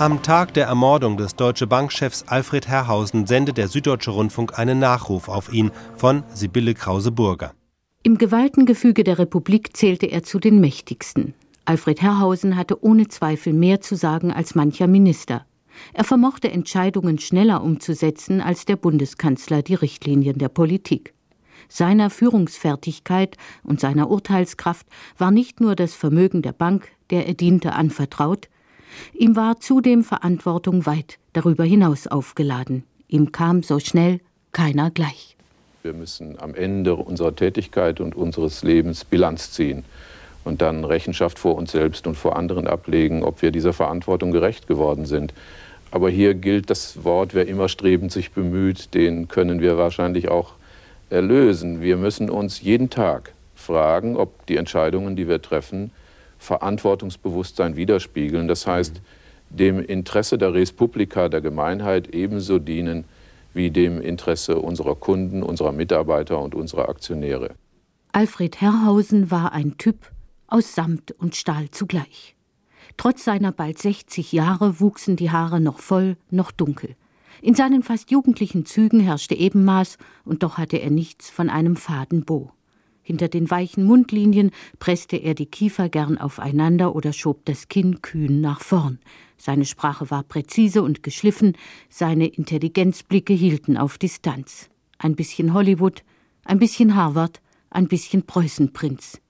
Am Tag der Ermordung des Deutsche Bankchefs Alfred Herrhausen sendet der Süddeutsche Rundfunk einen Nachruf auf ihn von Sibylle Krause-Burger. Im Gewaltengefüge der Republik zählte er zu den mächtigsten. Alfred Herrhausen hatte ohne Zweifel mehr zu sagen als mancher Minister. Er vermochte Entscheidungen schneller umzusetzen als der Bundeskanzler die Richtlinien der Politik. Seiner Führungsfertigkeit und seiner Urteilskraft war nicht nur das Vermögen der Bank, der er diente, anvertraut, Ihm war zudem Verantwortung weit darüber hinaus aufgeladen. Ihm kam so schnell keiner gleich. Wir müssen am Ende unserer Tätigkeit und unseres Lebens Bilanz ziehen und dann Rechenschaft vor uns selbst und vor anderen ablegen, ob wir dieser Verantwortung gerecht geworden sind. Aber hier gilt das Wort, wer immer strebend sich bemüht, den können wir wahrscheinlich auch erlösen. Wir müssen uns jeden Tag fragen, ob die Entscheidungen, die wir treffen, Verantwortungsbewusstsein widerspiegeln. Das heißt, dem Interesse der Res Publica, der Gemeinheit ebenso dienen wie dem Interesse unserer Kunden, unserer Mitarbeiter und unserer Aktionäre. Alfred Herrhausen war ein Typ aus Samt und Stahl zugleich. Trotz seiner bald 60 Jahre wuchsen die Haare noch voll, noch dunkel. In seinen fast jugendlichen Zügen herrschte Ebenmaß, und doch hatte er nichts von einem faden Bo. Hinter den weichen Mundlinien presste er die Kiefer gern aufeinander oder schob das Kinn kühn nach vorn. Seine Sprache war präzise und geschliffen, seine Intelligenzblicke hielten auf Distanz. Ein bisschen Hollywood, ein bisschen Harvard, ein bisschen Preußenprinz.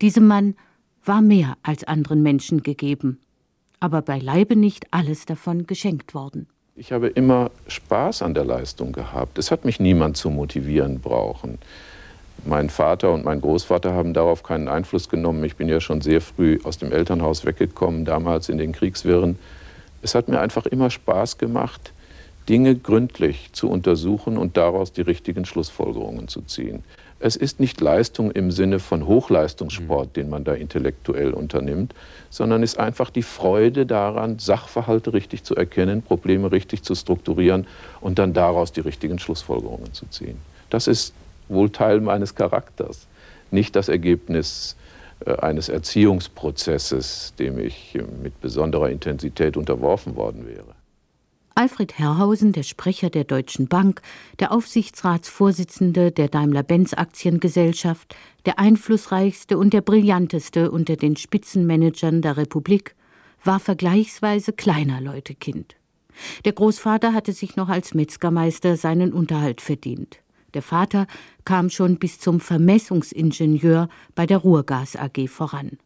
Diesem Mann war mehr als anderen Menschen gegeben, aber beileibe nicht alles davon geschenkt worden. Ich habe immer Spaß an der Leistung gehabt. Es hat mich niemand zu motivieren brauchen. Mein Vater und mein Großvater haben darauf keinen Einfluss genommen. Ich bin ja schon sehr früh aus dem Elternhaus weggekommen, damals in den Kriegswirren. Es hat mir einfach immer Spaß gemacht, Dinge gründlich zu untersuchen und daraus die richtigen Schlussfolgerungen zu ziehen. Es ist nicht Leistung im Sinne von Hochleistungssport, mhm. den man da intellektuell unternimmt, sondern ist einfach die Freude daran, Sachverhalte richtig zu erkennen, Probleme richtig zu strukturieren und dann daraus die richtigen Schlussfolgerungen zu ziehen. Das ist wohl Teil meines Charakters, nicht das Ergebnis äh, eines Erziehungsprozesses, dem ich mit besonderer Intensität unterworfen worden wäre. Alfred Herrhausen, der Sprecher der Deutschen Bank, der Aufsichtsratsvorsitzende der Daimler-Benz Aktiengesellschaft, der einflussreichste und der brillanteste unter den Spitzenmanagern der Republik, war vergleichsweise kleiner Leute Kind. Der Großvater hatte sich noch als Metzgermeister seinen Unterhalt verdient. Der Vater kam schon bis zum Vermessungsingenieur bei der Ruhrgas AG voran.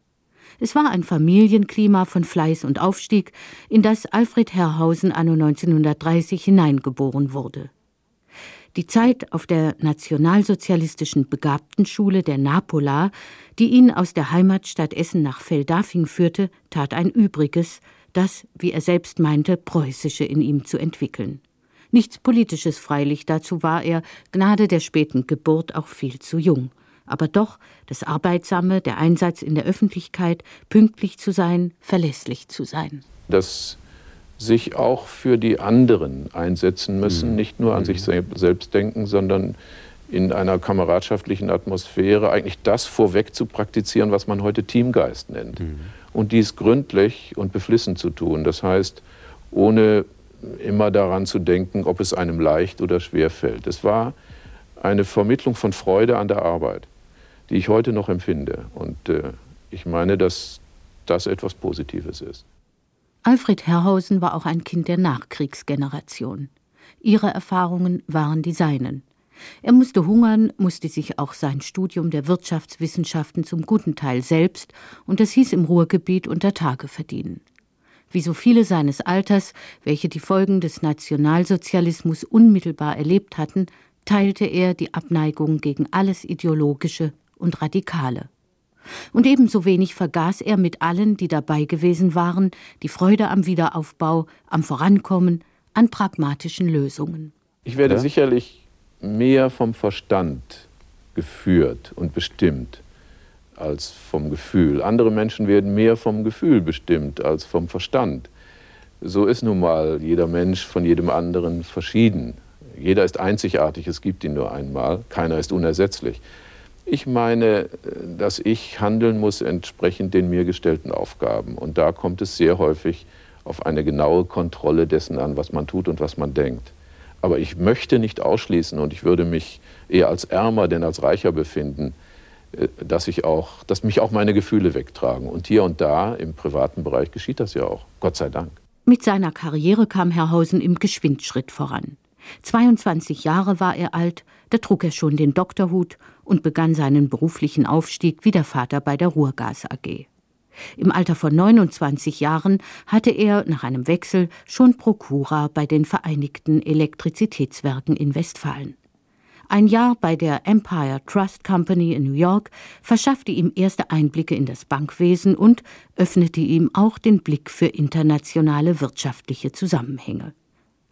Es war ein Familienklima von Fleiß und Aufstieg, in das Alfred Herrhausen anno 1930 hineingeboren wurde. Die Zeit auf der nationalsozialistischen Begabtenschule der Napola, die ihn aus der Heimatstadt Essen nach Feldafing führte, tat ein Übriges, das, wie er selbst meinte, preußische in ihm zu entwickeln. Nichts Politisches freilich, dazu war er, Gnade der späten Geburt, auch viel zu jung. Aber doch das Arbeitsame, der Einsatz in der Öffentlichkeit, pünktlich zu sein, verlässlich zu sein. Das sich auch für die anderen einsetzen müssen, mhm. nicht nur an mhm. sich selbst denken, sondern in einer kameradschaftlichen Atmosphäre eigentlich das vorweg zu praktizieren, was man heute Teamgeist nennt. Mhm. Und dies gründlich und beflissen zu tun. Das heißt, ohne immer daran zu denken, ob es einem leicht oder schwer fällt. Es war eine Vermittlung von Freude an der Arbeit, die ich heute noch empfinde. Und äh, ich meine, dass das etwas Positives ist. Alfred Herrhausen war auch ein Kind der Nachkriegsgeneration. Ihre Erfahrungen waren die seinen. Er musste hungern, musste sich auch sein Studium der Wirtschaftswissenschaften zum guten Teil selbst, und das hieß im Ruhrgebiet unter Tage verdienen. Wie so viele seines Alters, welche die Folgen des Nationalsozialismus unmittelbar erlebt hatten, teilte er die Abneigung gegen alles Ideologische und Radikale. Und ebenso wenig vergaß er mit allen, die dabei gewesen waren, die Freude am Wiederaufbau, am Vorankommen, an pragmatischen Lösungen. Ich werde ja? sicherlich mehr vom Verstand geführt und bestimmt als vom Gefühl. Andere Menschen werden mehr vom Gefühl bestimmt als vom Verstand. So ist nun mal jeder Mensch von jedem anderen verschieden. Jeder ist einzigartig, es gibt ihn nur einmal, keiner ist unersetzlich. Ich meine, dass ich handeln muss entsprechend den mir gestellten Aufgaben. Und da kommt es sehr häufig auf eine genaue Kontrolle dessen an, was man tut und was man denkt. Aber ich möchte nicht ausschließen und ich würde mich eher als ärmer denn als reicher befinden, dass, ich auch, dass mich auch meine Gefühle wegtragen. Und hier und da im privaten Bereich geschieht das ja auch, Gott sei Dank. Mit seiner Karriere kam Herr Hausen im Geschwindschritt voran. 22 Jahre war er alt, da trug er schon den Doktorhut und begann seinen beruflichen Aufstieg wie der Vater bei der Ruhrgas AG. Im Alter von 29 Jahren hatte er nach einem Wechsel schon Prokura bei den Vereinigten Elektrizitätswerken in Westfalen. Ein Jahr bei der Empire Trust Company in New York verschaffte ihm erste Einblicke in das Bankwesen und öffnete ihm auch den Blick für internationale wirtschaftliche Zusammenhänge.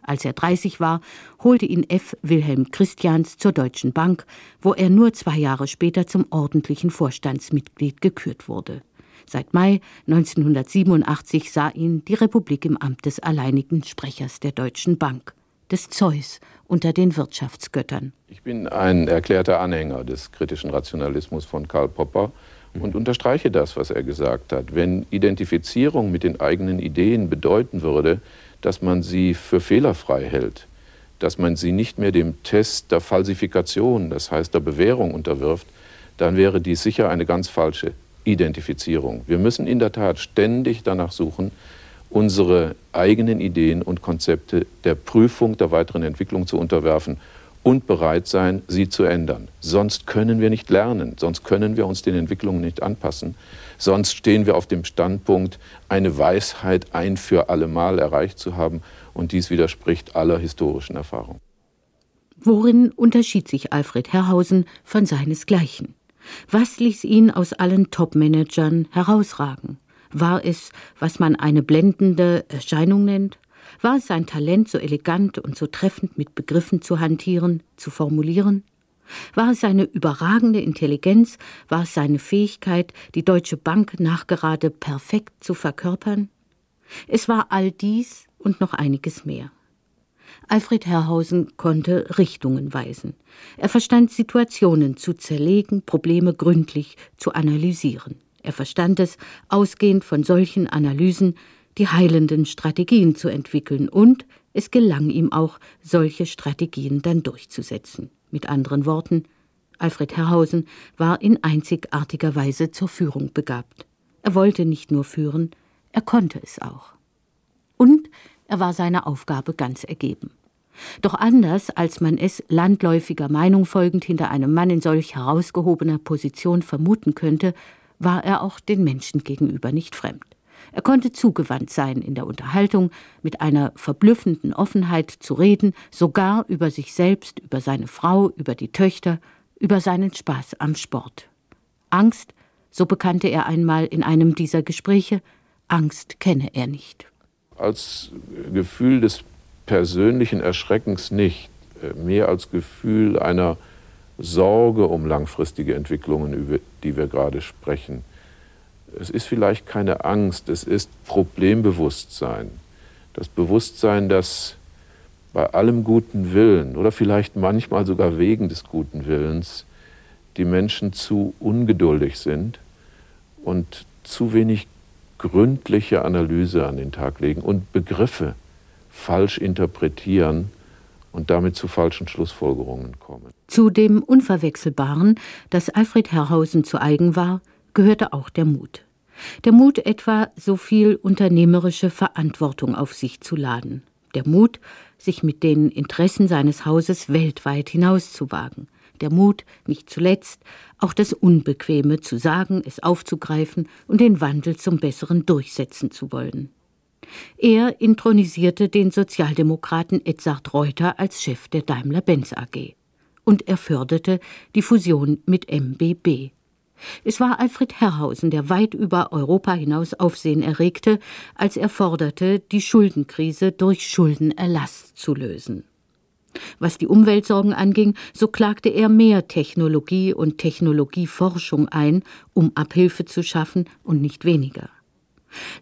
Als er 30 war, holte ihn F. Wilhelm Christians zur Deutschen Bank, wo er nur zwei Jahre später zum ordentlichen Vorstandsmitglied gekürt wurde. Seit Mai 1987 sah ihn die Republik im Amt des alleinigen Sprechers der Deutschen Bank, des Zeus unter den Wirtschaftsgöttern. Ich bin ein erklärter Anhänger des kritischen Rationalismus von Karl Popper und unterstreiche das, was er gesagt hat. Wenn Identifizierung mit den eigenen Ideen bedeuten würde, dass man sie für fehlerfrei hält, dass man sie nicht mehr dem Test der Falsifikation, das heißt der Bewährung unterwirft, dann wäre dies sicher eine ganz falsche Identifizierung. Wir müssen in der Tat ständig danach suchen, unsere eigenen Ideen und Konzepte der Prüfung der weiteren Entwicklung zu unterwerfen und bereit sein, sie zu ändern. Sonst können wir nicht lernen, sonst können wir uns den Entwicklungen nicht anpassen, sonst stehen wir auf dem Standpunkt, eine Weisheit ein für allemal erreicht zu haben und dies widerspricht aller historischen Erfahrung. Worin unterschied sich Alfred Herrhausen von seinesgleichen? Was ließ ihn aus allen Top-Managern herausragen? War es, was man eine blendende Erscheinung nennt? War es sein Talent, so elegant und so treffend mit Begriffen zu hantieren, zu formulieren? War es seine überragende Intelligenz? War es seine Fähigkeit, die Deutsche Bank nachgerade perfekt zu verkörpern? Es war all dies und noch einiges mehr. Alfred Herrhausen konnte Richtungen weisen. Er verstand Situationen zu zerlegen, Probleme gründlich zu analysieren. Er verstand es, ausgehend von solchen Analysen die heilenden Strategien zu entwickeln, und es gelang ihm auch, solche Strategien dann durchzusetzen. Mit anderen Worten, Alfred Herrhausen war in einzigartiger Weise zur Führung begabt. Er wollte nicht nur führen, er konnte es auch. Und er war seiner Aufgabe ganz ergeben. Doch anders, als man es landläufiger Meinung folgend hinter einem Mann in solch herausgehobener Position vermuten könnte, war er auch den Menschen gegenüber nicht fremd. Er konnte zugewandt sein in der Unterhaltung, mit einer verblüffenden Offenheit zu reden, sogar über sich selbst, über seine Frau, über die Töchter, über seinen Spaß am Sport. Angst, so bekannte er einmal in einem dieser Gespräche, Angst kenne er nicht. Als Gefühl des persönlichen Erschreckens nicht, äh, mehr als Gefühl einer Sorge um langfristige Entwicklungen, über die wir gerade sprechen. Es ist vielleicht keine Angst, es ist Problembewusstsein. Das Bewusstsein, dass bei allem guten Willen oder vielleicht manchmal sogar wegen des guten Willens die Menschen zu ungeduldig sind und zu wenig gründliche Analyse an den Tag legen und Begriffe falsch interpretieren und damit zu falschen Schlussfolgerungen kommen. Zu dem Unverwechselbaren, das Alfred Herrhausen zu eigen war, gehörte auch der Mut. Der Mut etwa, so viel unternehmerische Verantwortung auf sich zu laden. Der Mut, sich mit den Interessen seines Hauses weltweit hinauszuwagen. Der Mut, nicht zuletzt, auch das Unbequeme zu sagen, es aufzugreifen und den Wandel zum Besseren durchsetzen zu wollen. Er intronisierte den Sozialdemokraten Edzard Reuter als Chef der Daimler-Benz AG. Und er förderte die Fusion mit MBB. Es war Alfred Herrhausen, der weit über Europa hinaus Aufsehen erregte, als er forderte, die Schuldenkrise durch Schuldenerlass zu lösen. Was die Umweltsorgen anging, so klagte er mehr Technologie und Technologieforschung ein, um Abhilfe zu schaffen und nicht weniger.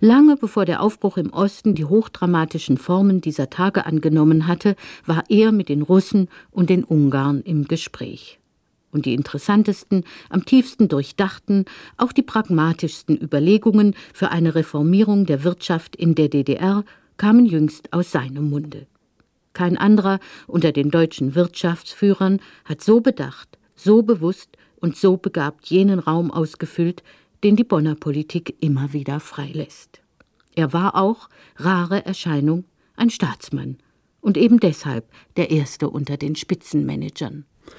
Lange bevor der Aufbruch im Osten die hochdramatischen Formen dieser Tage angenommen hatte, war er mit den Russen und den Ungarn im Gespräch. Und die interessantesten, am tiefsten durchdachten, auch die pragmatischsten Überlegungen für eine Reformierung der Wirtschaft in der DDR kamen jüngst aus seinem Munde. Kein anderer unter den deutschen Wirtschaftsführern hat so bedacht, so bewusst und so begabt jenen Raum ausgefüllt, den die Bonner Politik immer wieder freilässt. Er war auch, rare Erscheinung, ein Staatsmann und eben deshalb der erste unter den Spitzenmanagern.